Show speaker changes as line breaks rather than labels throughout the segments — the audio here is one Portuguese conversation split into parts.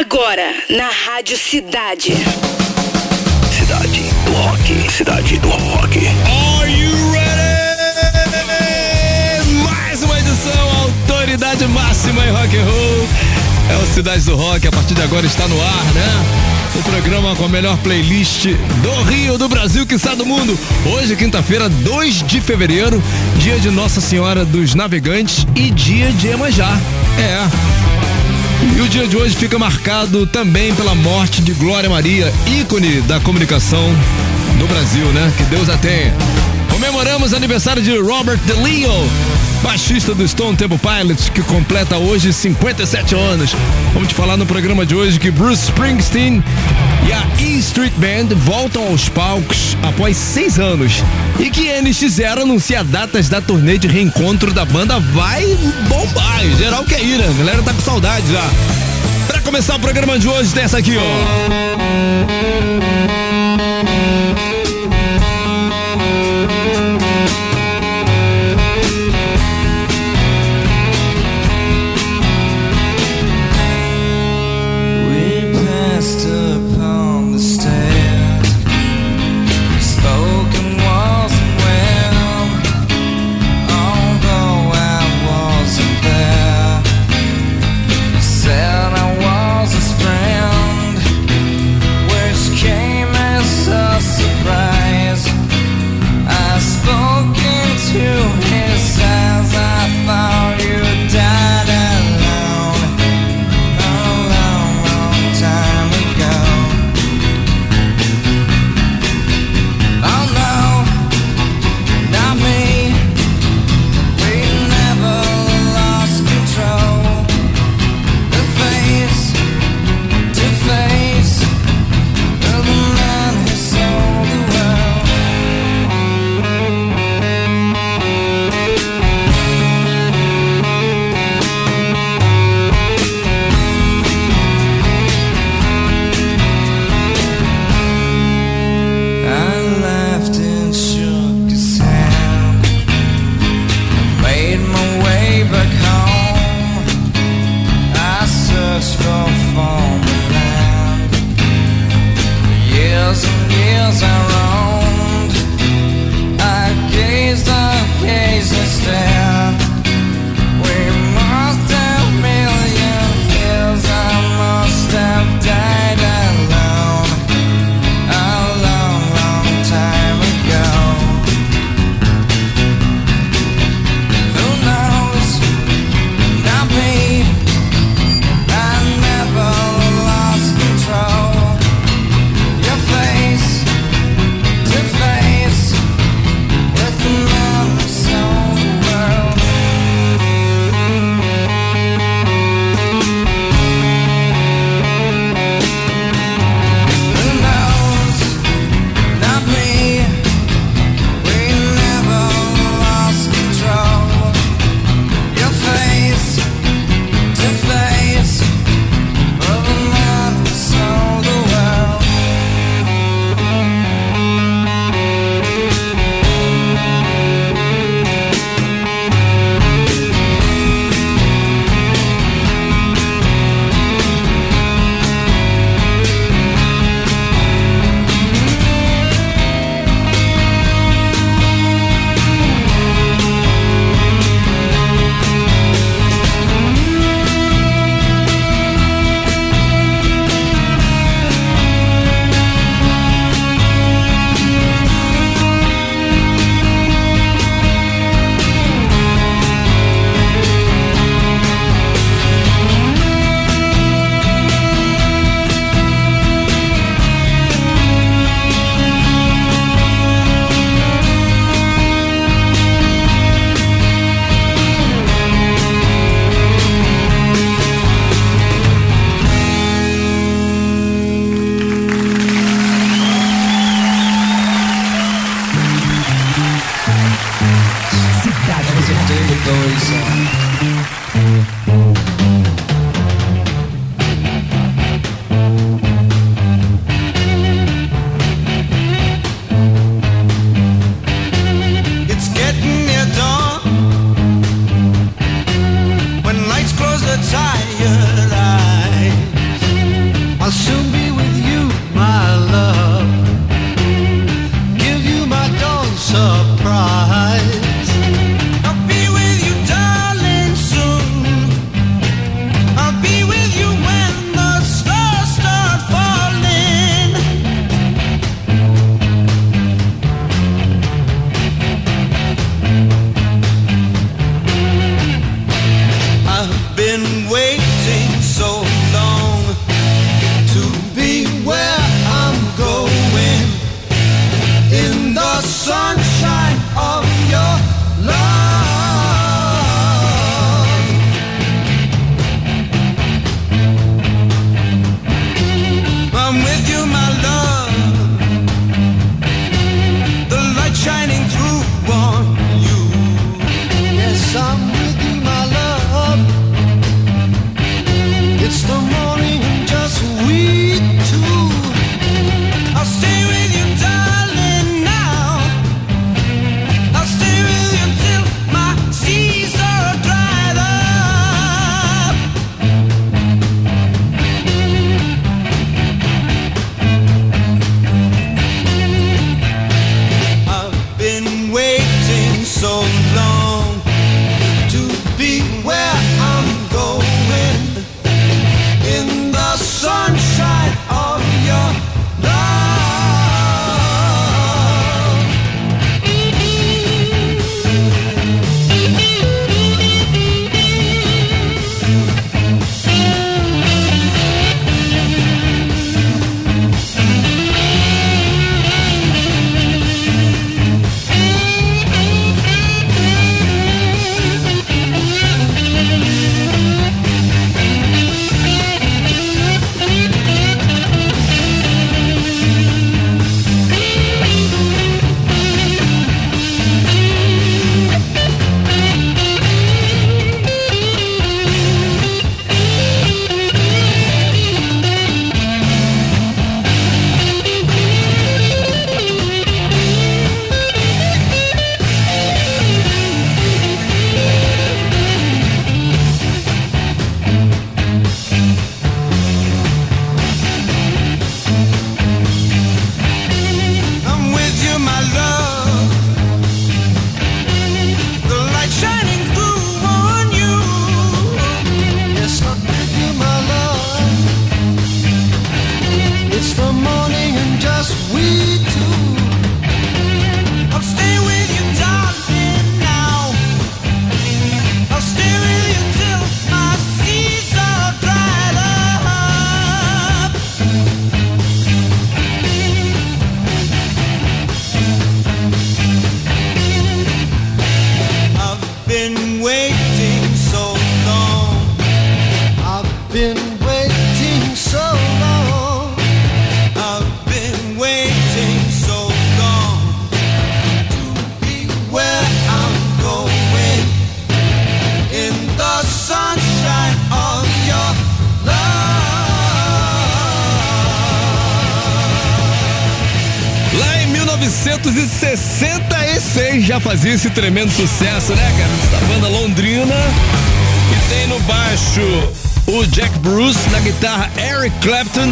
Agora, na Rádio Cidade.
Cidade do Rock. Cidade do Rock.
Are you ready? Mais uma edição, autoridade máxima em rock and roll. É o Cidade do Rock, a partir de agora está no ar, né? O programa com a melhor playlist do Rio, do Brasil, que está do mundo. Hoje, quinta-feira, 2 de fevereiro, dia de Nossa Senhora dos Navegantes e dia de Emanjá. É. E o dia de hoje fica marcado também pela morte de Glória Maria, ícone da comunicação do Brasil, né? Que Deus a tenha. Comemoramos aniversário de Robert DeLeo, baixista do Stone Temple Pilots, que completa hoje 57 anos. Vamos te falar no programa de hoje que Bruce Springsteen e a E Street Band voltam aos palcos após seis anos e que NX0 anuncia datas da turnê de reencontro da banda vai bombar. Geral quer ir, né? A galera tá com saudade já. Pra começar o programa de hoje tem essa aqui, ó.
Esse tremendo sucesso, né, cara? Essa banda londrina. E tem no baixo o Jack Bruce, na guitarra Eric Clapton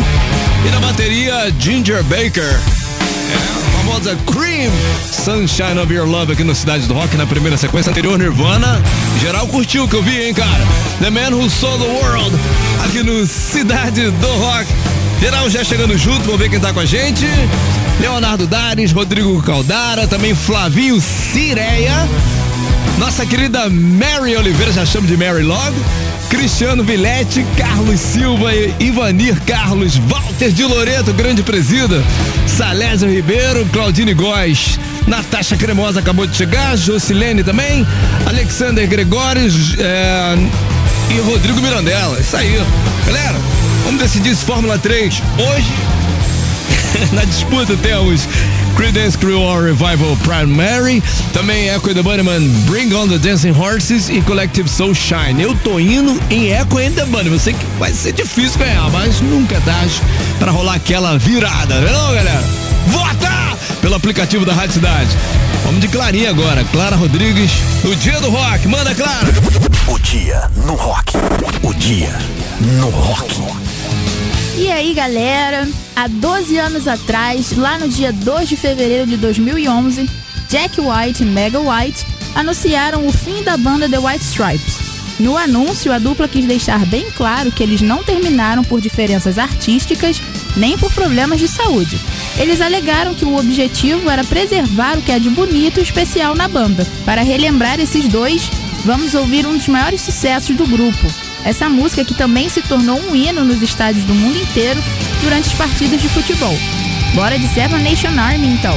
e na bateria Ginger Baker. É, a famosa Cream Sunshine of Your Love aqui no Cidade do Rock na primeira sequência anterior Nirvana. Geral curtiu o que eu vi, hein, cara? The Man Who Sold the World aqui no Cidade do Rock. Geral já chegando junto, vamos ver quem tá com a gente. Leonardo Dares, Rodrigo Caldara, também Flavinho Cireia. Nossa querida Mary Oliveira, já chamo de Mary logo. Cristiano Vilete, Carlos Silva, Ivanir Carlos, Walter de Loreto, grande presida, Salésio Ribeiro, Claudine Góes, Natasha Cremosa acabou de chegar, Jocilene também, Alexander Gregórios é, e Rodrigo Mirandela. Isso aí. Galera, vamos decidir esse Fórmula 3 hoje. Na disputa temos Creedence Clearwater Revival Primary, também Echo and the Bunnymen Bring on the Dancing Horses e Collective Soul Shine. Eu tô indo em Echo and the Bunnymen. Eu sei que vai ser difícil ganhar, mas nunca é tarde para rolar aquela virada, não é não, galera? Vota pelo aplicativo da Rádio Cidade. Vamos de Clarinha agora. Clara Rodrigues, o dia do rock. Manda, Clara!
O dia no rock. O dia no rock.
E aí, galera? Há 12 anos atrás, lá no dia 2 de fevereiro de 2011, Jack White e Mega White anunciaram o fim da banda The White Stripes. No anúncio, a dupla quis deixar bem claro que eles não terminaram por diferenças artísticas nem por problemas de saúde. Eles alegaram que o objetivo era preservar o que é de bonito e especial na banda. Para relembrar esses dois, vamos ouvir um dos maiores sucessos do grupo, essa música que também se tornou um hino nos estádios do mundo inteiro durante as partidas de futebol. Bora de Seven Nation Army então.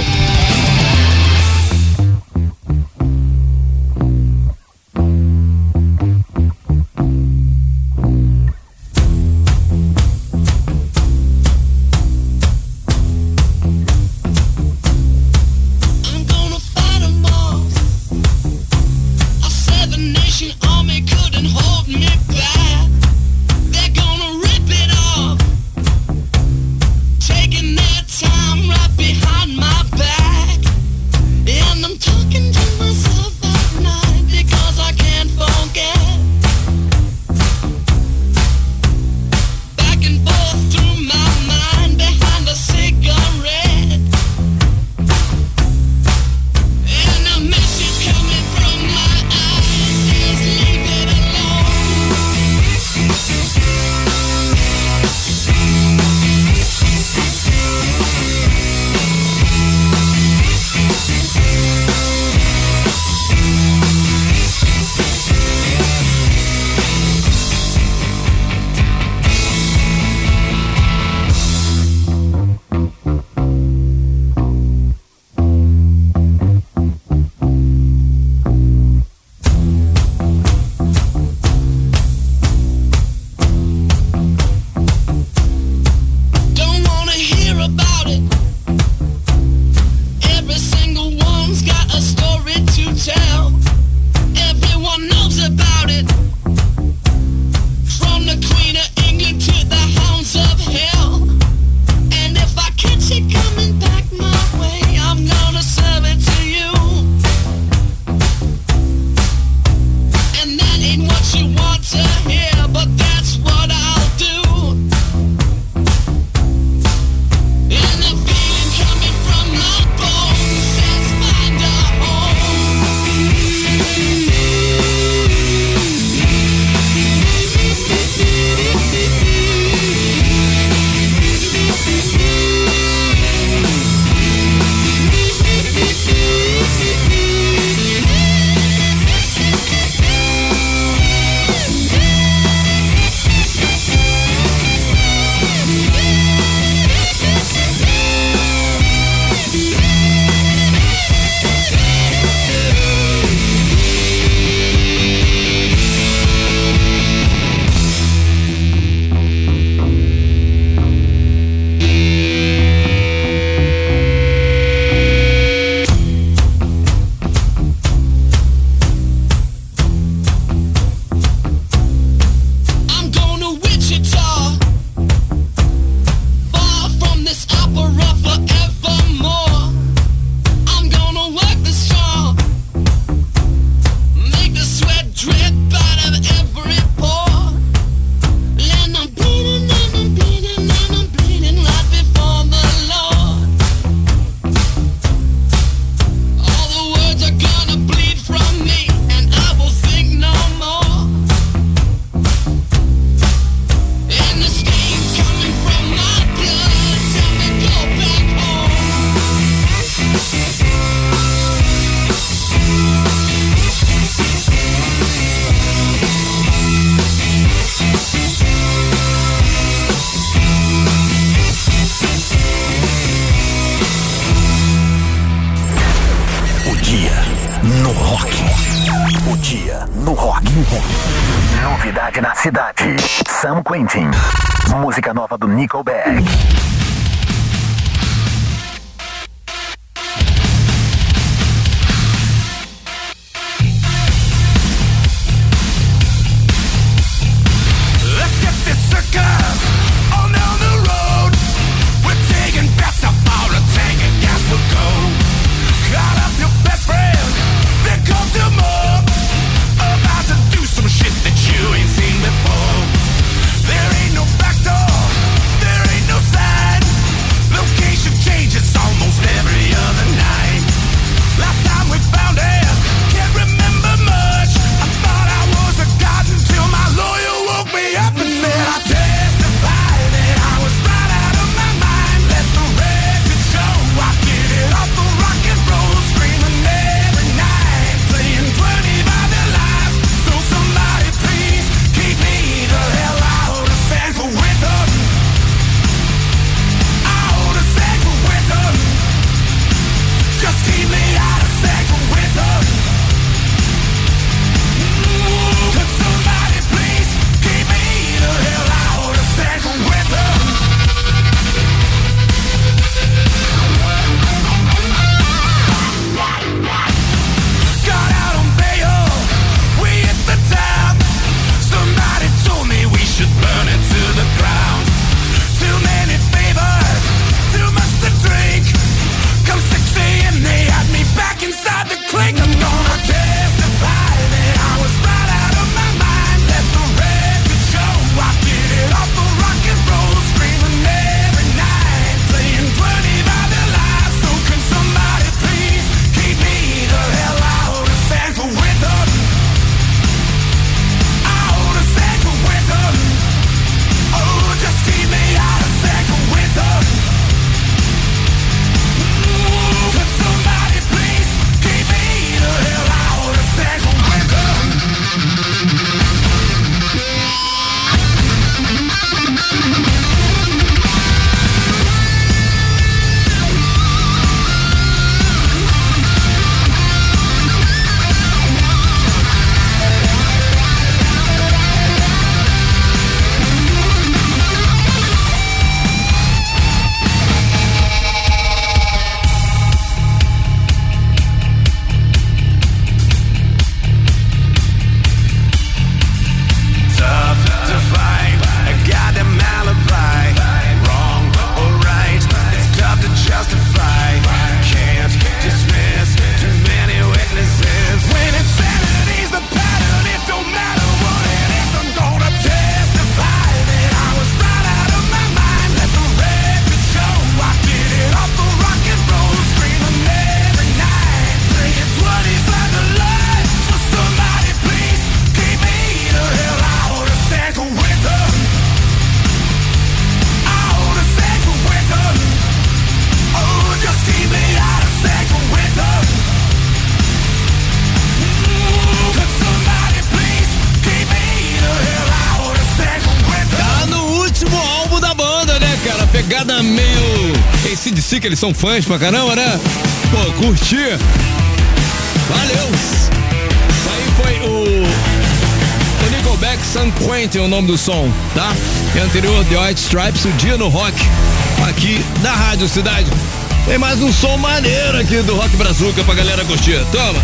que eles são fãs pra caramba, né? Pô, curti. Valeu. Aí foi o, o Nickelback San Quentin, o nome do som, tá? E anterior, The White Stripes, o Dia no Rock, aqui na Rádio Cidade. Tem mais um som maneiro aqui do Rock Brazuca pra galera curtir. Toma.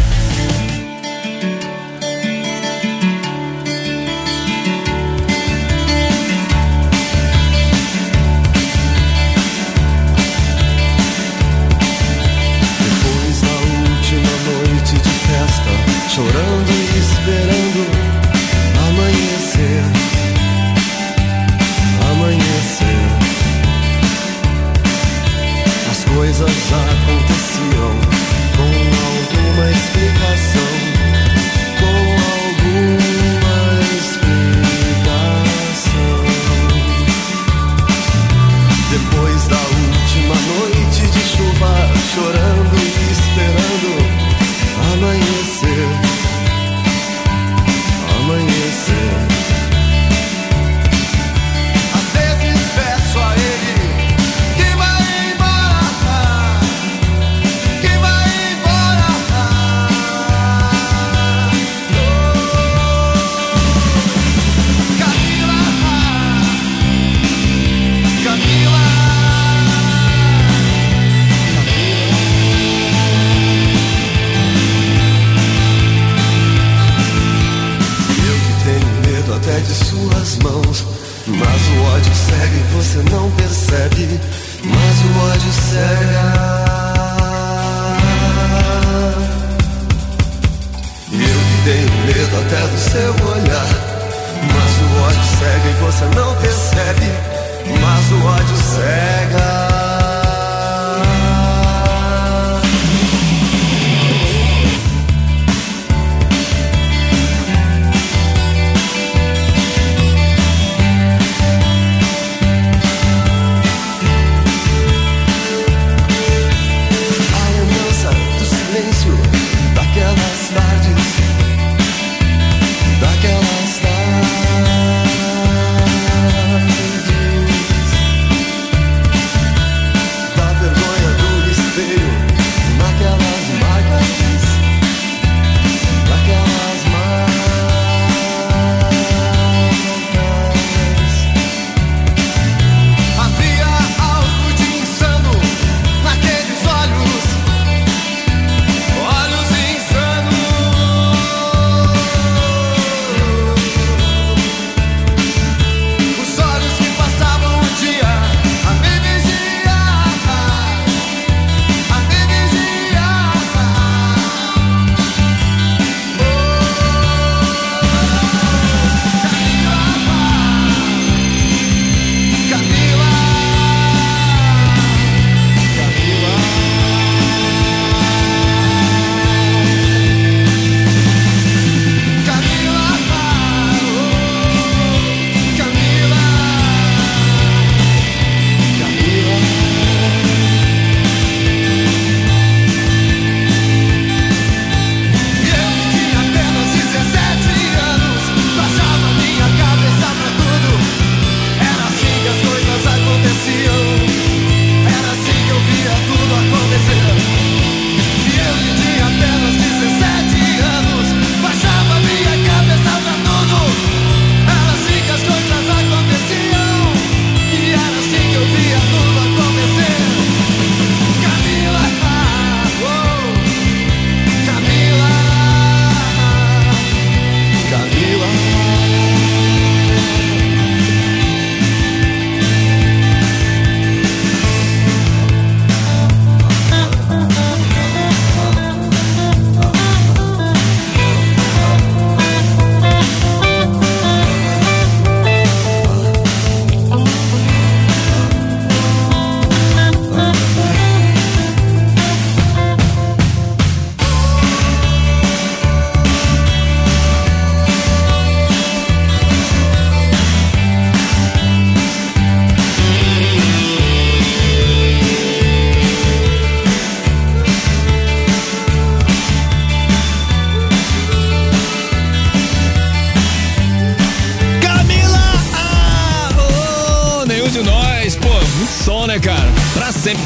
Sempre.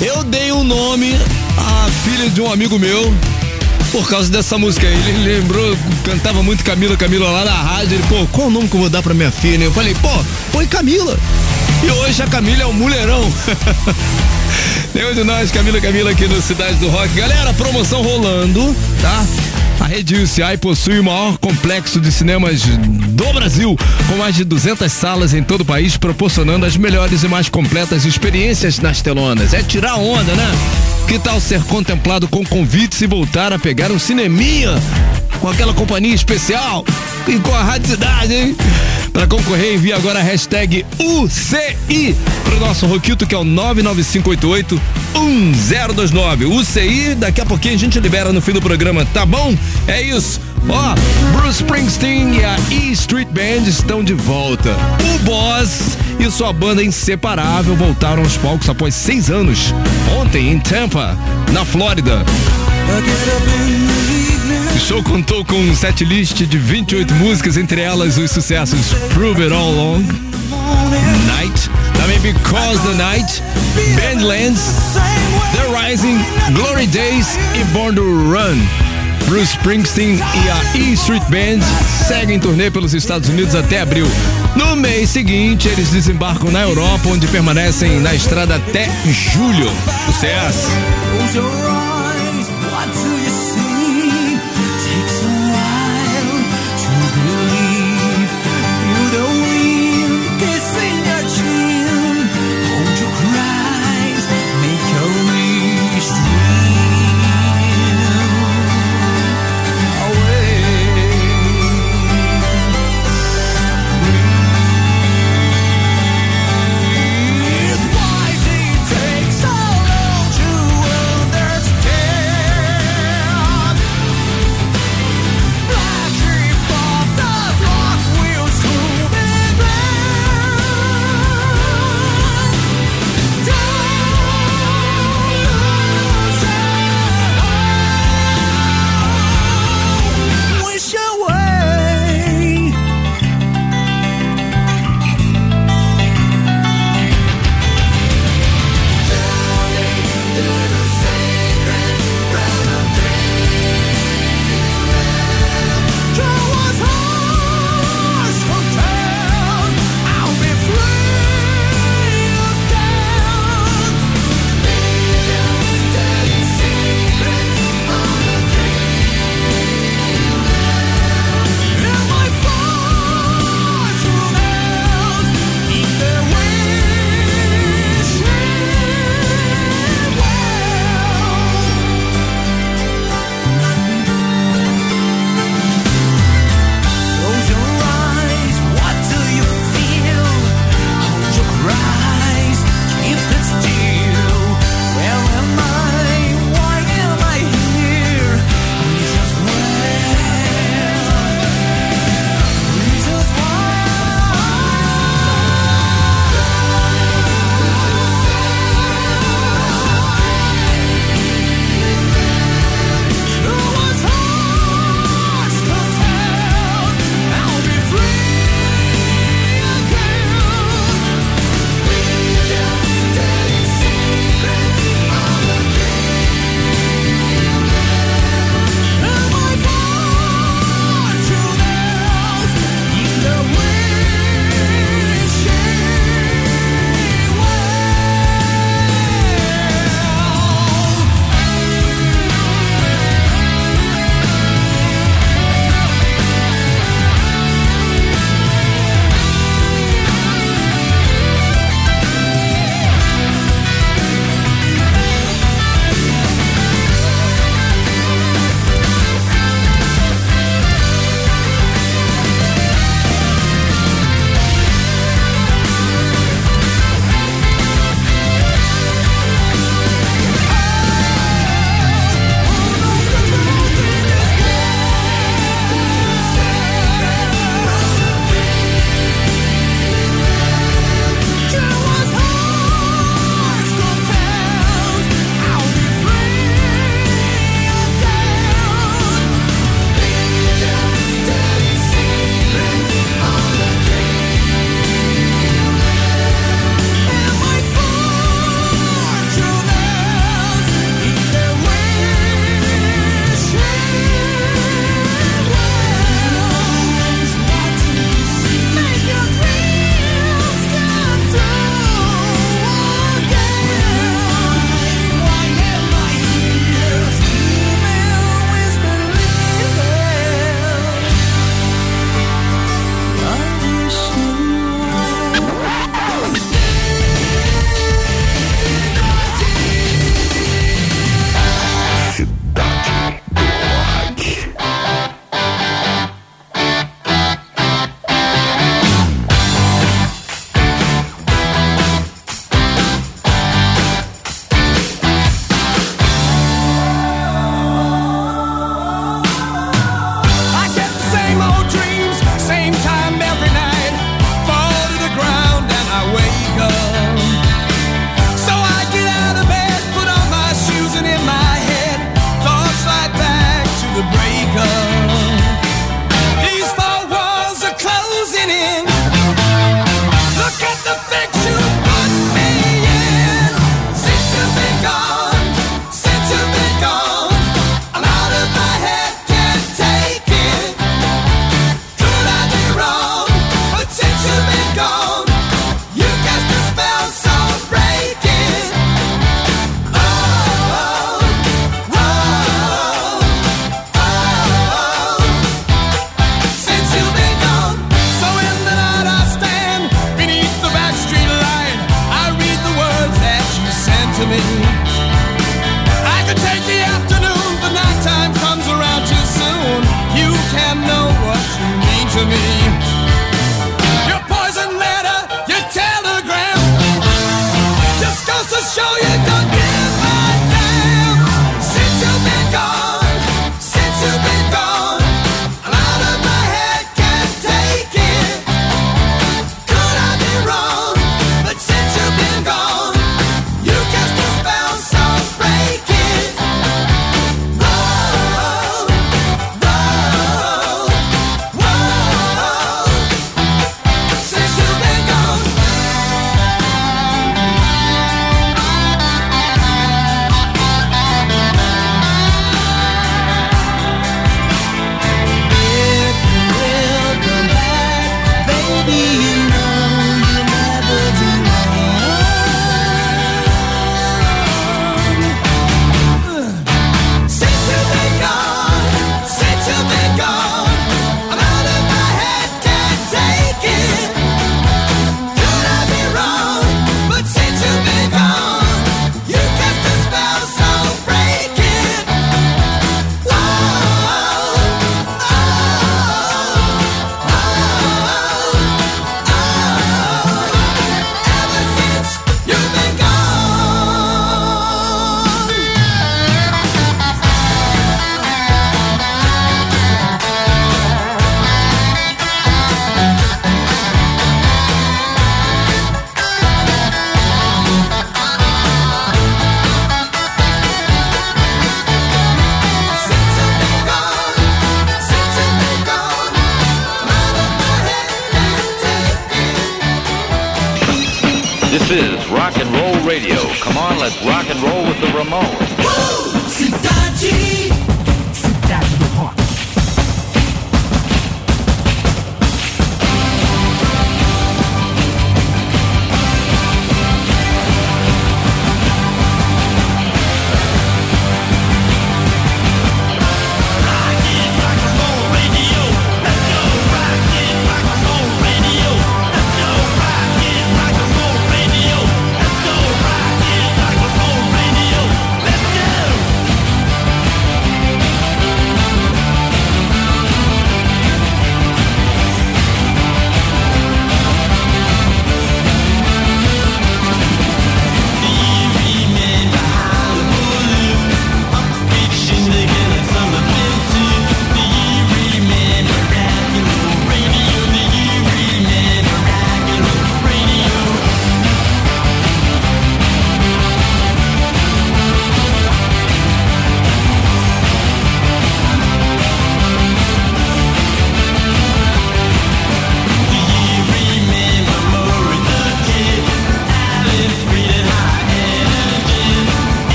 Eu dei um nome à filha de um amigo meu por causa dessa música. Ele lembrou, cantava muito Camila, Camila lá na rádio. Ele, pô, qual o nome que eu vou dar pra minha filha? Eu falei, pô, põe Camila. E hoje a Camila é um mulherão. Nenhum de nós, Camila, Camila aqui no Cidade do Rock. Galera, promoção rolando, tá? Rede UCI possui o maior complexo de cinemas do Brasil, com mais de 200 salas em todo o país, proporcionando as melhores e mais completas experiências nas telonas. É tirar onda, né? Que tal ser contemplado com convites e voltar a pegar um cineminha com aquela companhia especial e com a Rádio Cidade, hein? Para concorrer, envie agora a hashtag UCI pro nosso Roquito, que é o 99588 1029. UCI, daqui a pouquinho a gente libera no fim do programa, tá bom? É isso. Ó, Bruce Springsteen e a E Street Band estão de volta. O Boss e sua banda inseparável voltaram aos palcos após seis anos. Ontem, em Tampa, na Flórida. Show contou com um setlist de 28 músicas, entre elas os sucessos Prove It All Long, Night, também Because the Night, Bandlands, The Rising, Glory Days e Born to Run. Bruce Springsteen e a E Street Band seguem turnê pelos Estados Unidos até abril. No mês seguinte, eles desembarcam na Europa, onde permanecem na estrada até julho. Sucesso!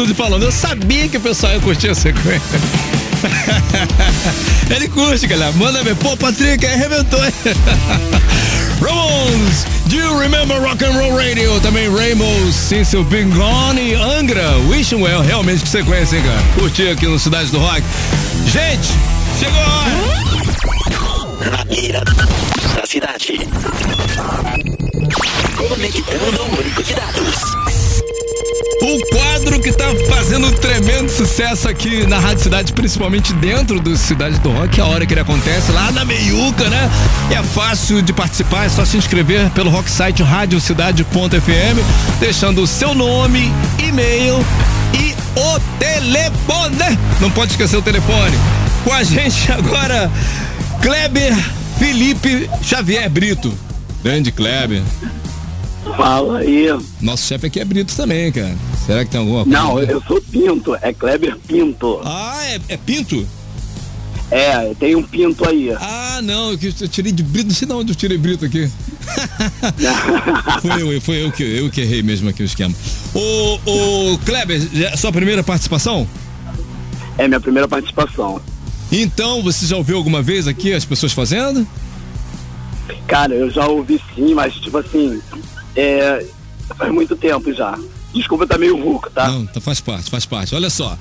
Estúdio falando, eu sabia que o pessoal ia curtir a sequência. Ele curte, galera. Manda ver. Pô, Patrick, arrebentou. Ramones, do you remember Rock and Roll Radio? Também Rainbow, Since You've Been Gone e Angra, Wishing Well. Realmente que sequência, hein, cara? Curti aqui no Cidade do Rock. Gente, chegou a hora.
Na mira da cidade. Conectando o banco de dados.
O quadro que tá fazendo um tremendo sucesso aqui na Rádio Cidade, principalmente dentro do Cidade do Rock, a hora que ele acontece, lá na meiuca, né? É fácil de participar, é só se inscrever pelo rock site radiocidade.fm, deixando o seu nome, e-mail e o telefone. Não pode esquecer o telefone. Com a gente agora, Kleber Felipe Xavier Brito. Grande Kleber.
Fala aí.
Nosso chefe aqui é Brito também, cara. Será que tem alguma coisa?
Não, eu sou Pinto, é Kleber Pinto.
Ah, é, é Pinto?
É, tem um Pinto aí.
Ah, não, eu, tirei de Brito, não sei de onde eu tirei Brito aqui. foi eu, foi eu que, eu que errei mesmo aqui o esquema. Ô, ô Kleber, já- sua primeira participação?
É minha primeira participação.
Então, você já ouviu alguma vez aqui as pessoas fazendo?
Cara, eu já ouvi sim, mas tipo assim, é. Faz muito tempo já. Desculpa, tá meio rouco, tá?
Não, tá, faz parte, faz parte. Olha só,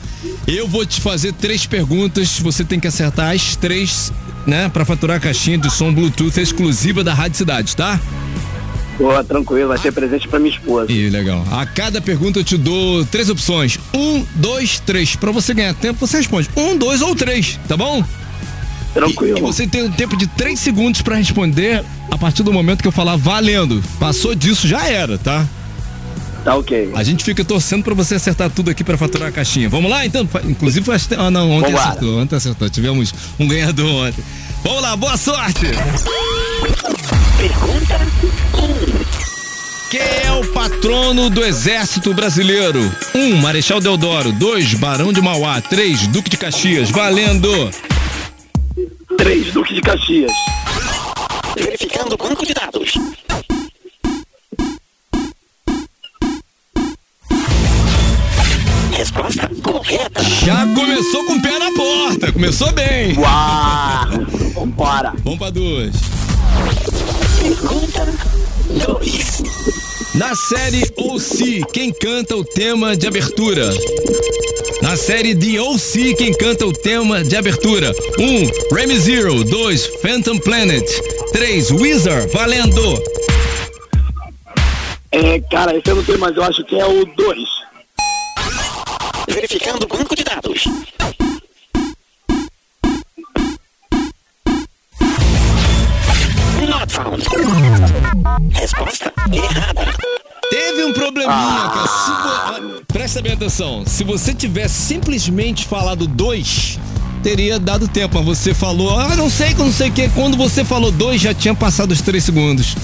eu vou te fazer três perguntas, você tem que acertar as três, né, pra faturar a caixinha de som Bluetooth exclusiva da Rádio Cidade, tá?
Pô, tranquilo, vai ser presente pra minha esposa.
Ih, legal. A cada pergunta eu te dou três opções. Um, dois, três. Pra você ganhar tempo, você responde um, dois ou três, tá bom?
Tranquilo.
E, e você tem um tempo de três segundos pra responder a partir do momento que eu falar valendo. Passou disso, já era, tá?
Tá ok.
A gente fica torcendo pra você acertar tudo aqui pra faturar a caixinha. Vamos lá, então? Inclusive, faz ah, não, ontem
Vambora.
acertou. Ontem acertou. Tivemos um ganhador ontem. Vamos lá, boa sorte!
Pergunta
Quem é o patrono do Exército Brasileiro? 1. Um, Marechal Deodoro. 2. Barão de Mauá. 3. Duque de Caxias. Valendo!
Três Duque de Caxias.
verificando o banco de dados. Resposta correta.
Já começou com o pé na porta. Começou bem.
Uau! Vambora.
Vamos pra duas.
Pergunta 2.
Na série OC, quem canta o tema de abertura? Na série The OC, quem canta o tema de abertura? 1. Um, Remy Zero. 2. Phantom Planet. 3. Wizard. Valendo!
É, cara, esse eu não sei, mas eu acho que é o dois.
Verificando o banco de dados. Not found. Resposta errada.
Teve um probleminha, cara. Se vo- Presta bem atenção. Se você tivesse simplesmente falado dois, teria dado tempo. Mas você falou, ah, não sei, não sei o que. Quando você falou dois, já tinha passado os três segundos.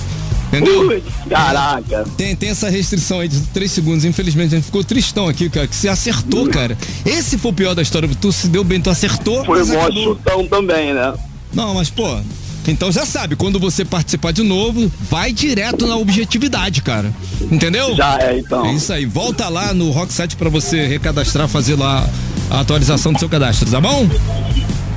Entendeu?
Caraca.
Tem, tem essa restrição aí de três segundos. Infelizmente, a gente ficou tristão aqui, cara. Que você acertou, cara. Esse foi o pior da história. Tu se deu bem, tu acertou.
Foi mó chutão também, né?
Não, mas, pô. Então já sabe, quando você participar de novo, vai direto na objetividade, cara. Entendeu?
Já é, então.
É isso aí. Volta lá no Rocksite pra você recadastrar, fazer lá a atualização do seu cadastro, tá bom?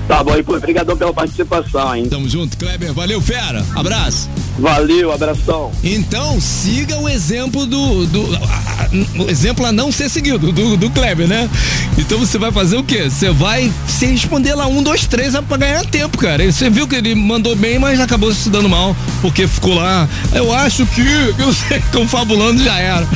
Tá bom, e pô, obrigadão pela participação, hein?
Tamo junto, Kleber. Valeu, fera. Abraço.
Valeu, abração.
Então, siga o exemplo do. do a- a- o exemplo a não ser seguido, do, do Kleber, né? Então você vai fazer o quê? Você vai se responder lá um, dois, três é pra ganhar tempo, cara. E Você viu que ele mandou bem, mas acabou se dando mal, porque ficou lá. Eu acho que. Eu sei, confabulando já era.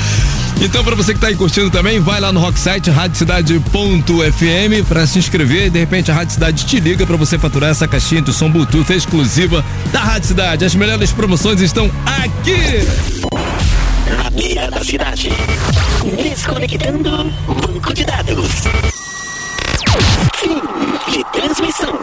Então, pra você que tá aí curtindo também, vai lá no Rocksite, radiocidade.fm pra se inscrever e de repente a Rádio Cidade te liga pra você faturar essa caixinha de som Bluetooth exclusiva da Rádio Cidade. As melhores promoções estão aqui!
Na mira da cidade. Desconectando banco de dados. Fim de transmissão.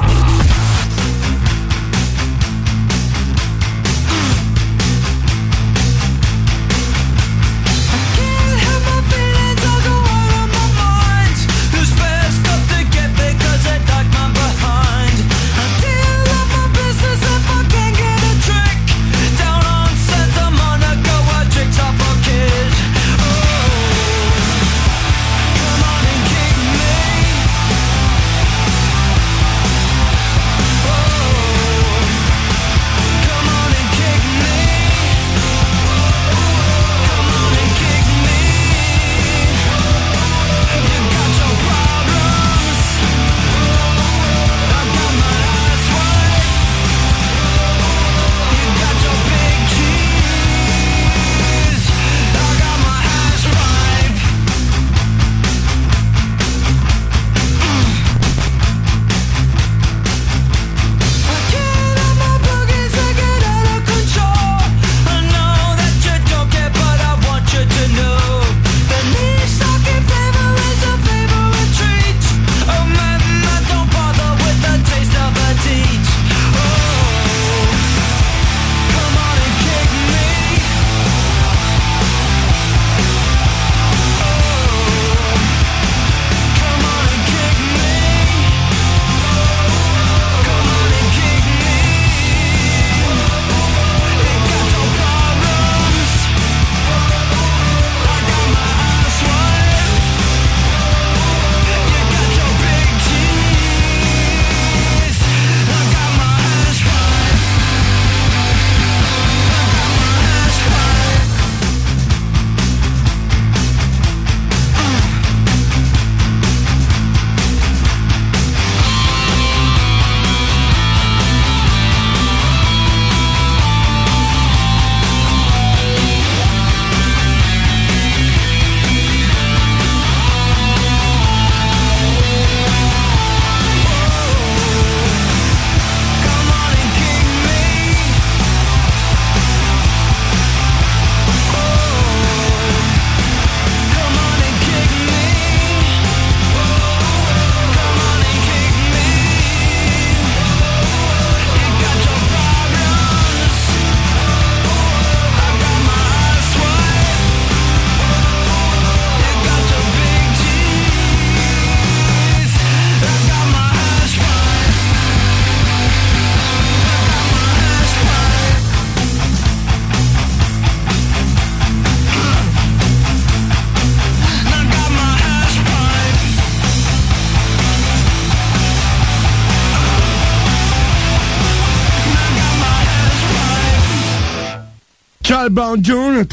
Charlie Brown Jr.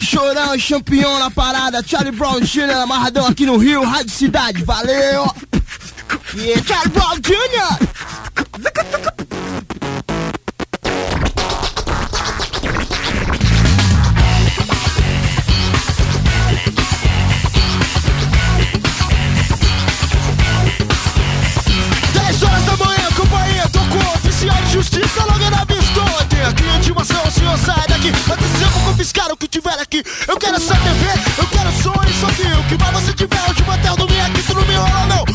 Chorão, champion na parada, Charlie Brown Jr. amarradão aqui no Rio, Rádio Cidade, valeu! Yeah, é Charlie Brown Jr. que tiver aqui. Eu quero essa TV, eu quero sonho, só que o que mais você tiver. Eu te hotel do aqui, tu não me rola não.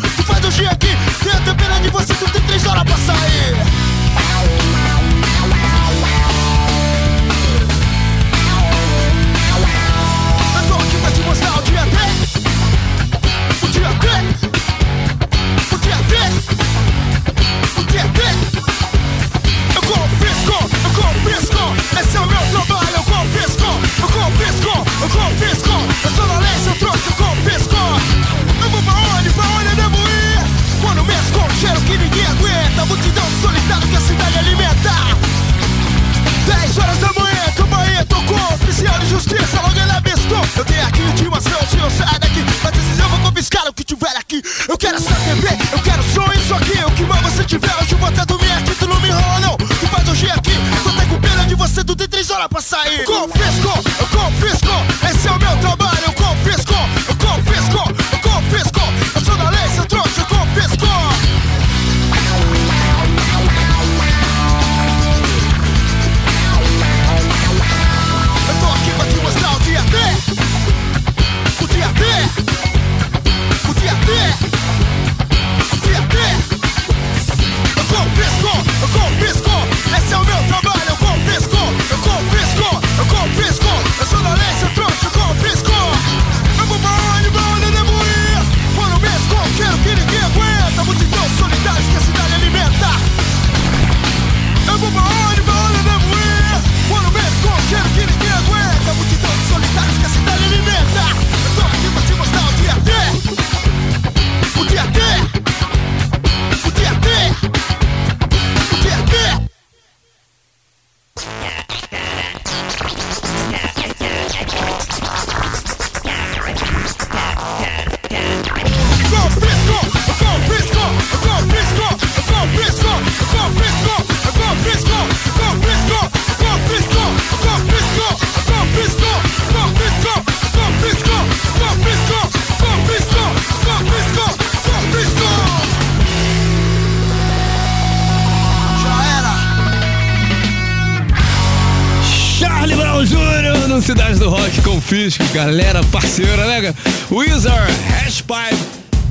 Fisk, galera parceira, né? Wizard, Hashpipe,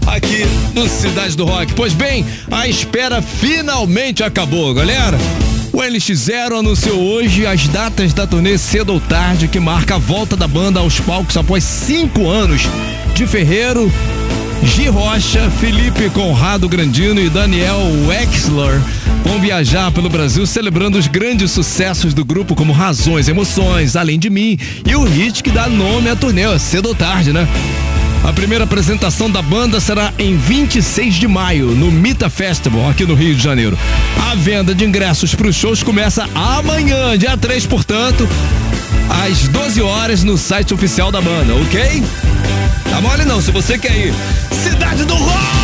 aqui no Cidade do Rock. Pois bem, a espera finalmente acabou, galera. O NX0 anunciou hoje as datas da turnê cedo ou tarde, que marca a volta da banda aos palcos após cinco anos. De Ferreiro, G. Rocha, Felipe Conrado Grandino e Daniel Wexler Vão viajar pelo Brasil celebrando os grandes sucessos do grupo, como Razões, Emoções, Além de Mim e o hit que dá nome à turnê, cedo ou tarde, né? A primeira apresentação da banda será em 26 de maio, no Mita Festival, aqui no Rio de Janeiro. A venda de ingressos para os shows começa amanhã, dia 3, portanto, às 12 horas, no site oficial da banda, ok? Tá mole não, se você quer ir. Cidade do Rock!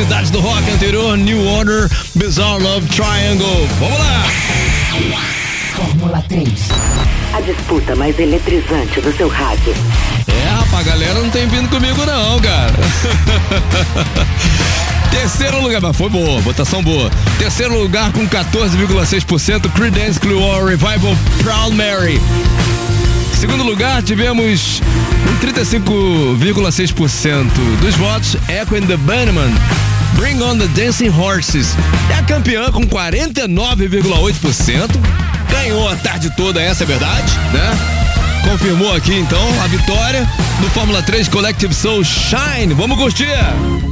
Cidade do Rock anterior, New Order, Bizarre Love Triangle. Vamos lá!
Fórmula 3. A disputa mais eletrizante do seu rádio.
É, rapaz, a galera não tem vindo comigo não, cara. Terceiro lugar, mas foi boa, votação boa. Terceiro lugar com 14,6%, Creedence Clearwater Revival Proud Mary. Segundo lugar, tivemos com 35,6% dos votos, Echo and the Bunnymen, Bring on the Dancing Horses. É a campeã com 49,8%. Ganhou a tarde toda, essa é verdade, né? Confirmou aqui então a vitória do Fórmula 3 Collective Soul Shine. Vamos curtir!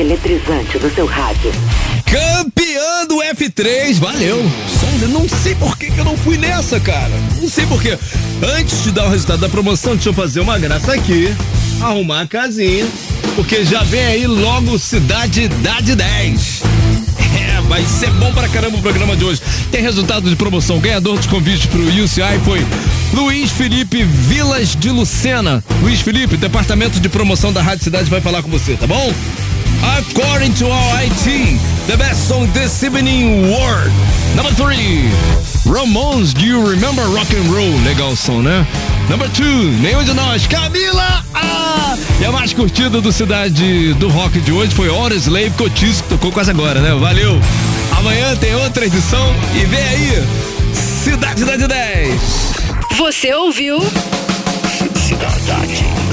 Eletrizante do seu rádio.
Campeã do F3, valeu. Só não sei por que, que eu não fui nessa, cara. Não sei por quê. Antes de dar o resultado da promoção, deixa eu fazer uma graça aqui. Arrumar a casinha. Porque já vem aí logo Cidade da de 10. É, vai ser bom pra caramba o programa de hoje. Tem resultado de promoção. Ganhador dos convites pro UCI foi Luiz Felipe Vilas de Lucena. Luiz Felipe, departamento de promoção da Rádio Cidade vai falar com você, tá bom? According to our IT, the best song this evening world. Number three, Ramones, do you remember rock and roll? Legal som, né? Number two, nenhum de nós, Camila ah! E a mais curtida do Cidade do Rock de hoje foi Hora Slave Cotizo, que tocou quase agora, né? Valeu! Amanhã tem outra edição e vem aí, Cidade da de 10.
Você ouviu?
Cidade